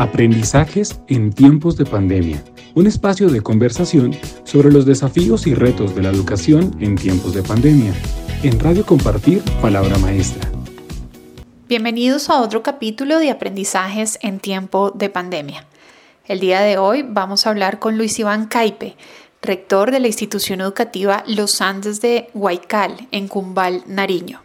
Aprendizajes en tiempos de pandemia. Un espacio de conversación sobre los desafíos y retos de la educación en tiempos de pandemia. En Radio Compartir, Palabra Maestra. Bienvenidos a otro capítulo de Aprendizajes en tiempo de pandemia. El día de hoy vamos a hablar con Luis Iván Caipe, rector de la institución educativa Los Andes de Guaycal, en Cumbal, Nariño.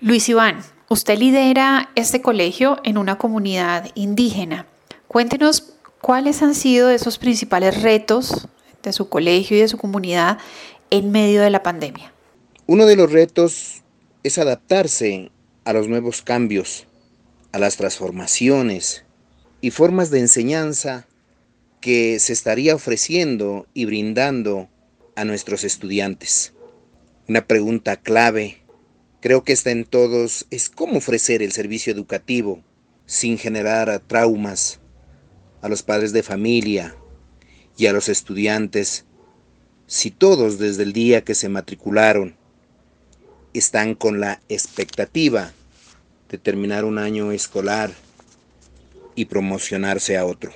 Luis Iván, Usted lidera este colegio en una comunidad indígena. Cuéntenos cuáles han sido esos principales retos de su colegio y de su comunidad en medio de la pandemia. Uno de los retos es adaptarse a los nuevos cambios, a las transformaciones y formas de enseñanza que se estaría ofreciendo y brindando a nuestros estudiantes. Una pregunta clave creo que está en todos, es cómo ofrecer el servicio educativo sin generar traumas a los padres de familia y a los estudiantes, si todos desde el día que se matricularon están con la expectativa de terminar un año escolar y promocionarse a otro.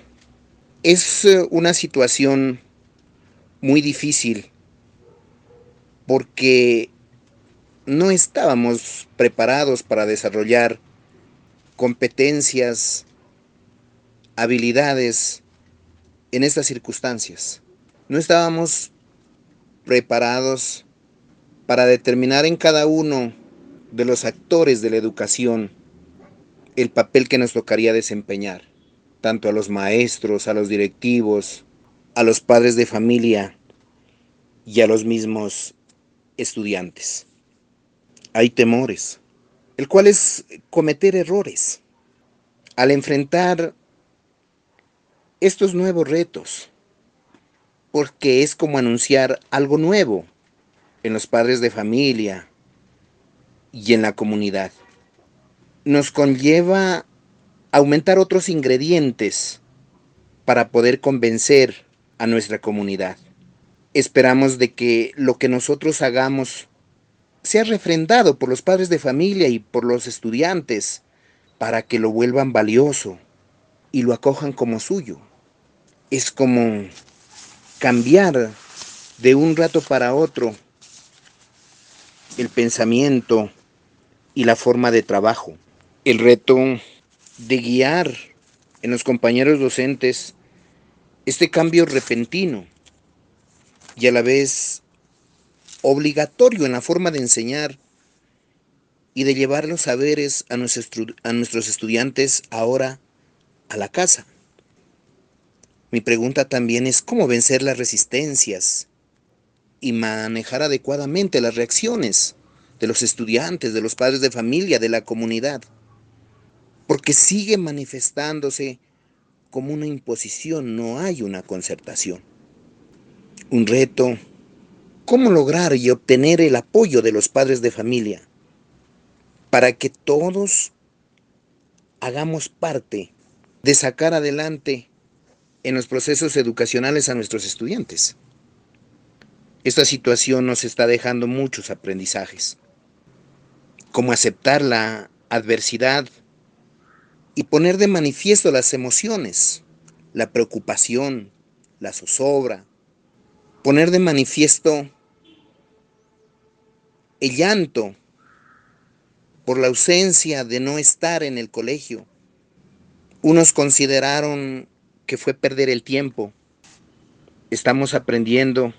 Es eh, una situación muy difícil porque no estábamos preparados para desarrollar competencias, habilidades en estas circunstancias. No estábamos preparados para determinar en cada uno de los actores de la educación el papel que nos tocaría desempeñar, tanto a los maestros, a los directivos, a los padres de familia y a los mismos estudiantes hay temores, el cual es cometer errores. Al enfrentar estos nuevos retos, porque es como anunciar algo nuevo en los padres de familia y en la comunidad. Nos conlleva aumentar otros ingredientes para poder convencer a nuestra comunidad. Esperamos de que lo que nosotros hagamos sea refrendado por los padres de familia y por los estudiantes para que lo vuelvan valioso y lo acojan como suyo. Es como cambiar de un rato para otro el pensamiento y la forma de trabajo. El reto de guiar en los compañeros docentes este cambio repentino y a la vez obligatorio en la forma de enseñar y de llevar los saberes a nuestros, estudiantes ahora a la casa. Mi pregunta también es cómo vencer las resistencias y manejar adecuadamente las reacciones de los estudiantes, de los padres de familia, de la comunidad, porque sigue manifestándose como una imposición, no hay una concertación. Un reto cómo lograr y obtener el apoyo de los padres de familia para que todos hagamos parte de sacar adelante en los procesos educacionales a nuestros estudiantes. Esta situación nos está dejando muchos aprendizajes, como aceptar la adversidad y poner de manifiesto las emociones, la preocupación, la zozobra, poner de manifiesto el llanto por la ausencia de no estar en el colegio. Unos consideraron que fue perder el tiempo. Estamos aprendiendo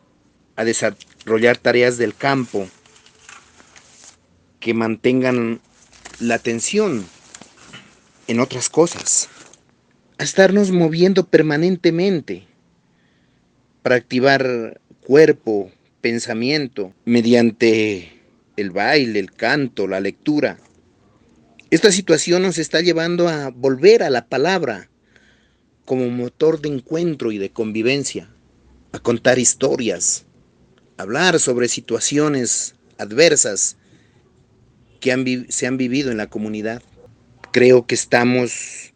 a desarrollar tareas del campo que mantengan la atención en otras cosas, a estarnos moviendo permanentemente para activar cuerpo, pensamiento, mediante el baile, el canto, la lectura. Esta situación nos está llevando a volver a la palabra como motor de encuentro y de convivencia, a contar historias, hablar sobre situaciones adversas que se han vivido en la comunidad. Creo que estamos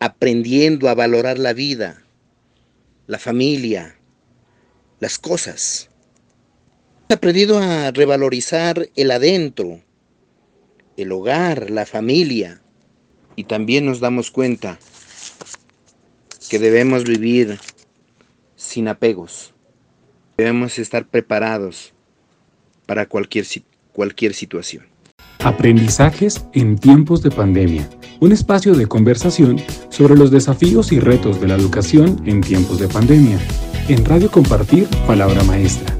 aprendiendo a valorar la vida, la familia, las cosas aprendido a revalorizar el adentro, el hogar, la familia. Y también nos damos cuenta que debemos vivir sin apegos. Debemos estar preparados para cualquier, cualquier situación. Aprendizajes en tiempos de pandemia. Un espacio de conversación sobre los desafíos y retos de la educación en tiempos de pandemia. En Radio Compartir, Palabra Maestra.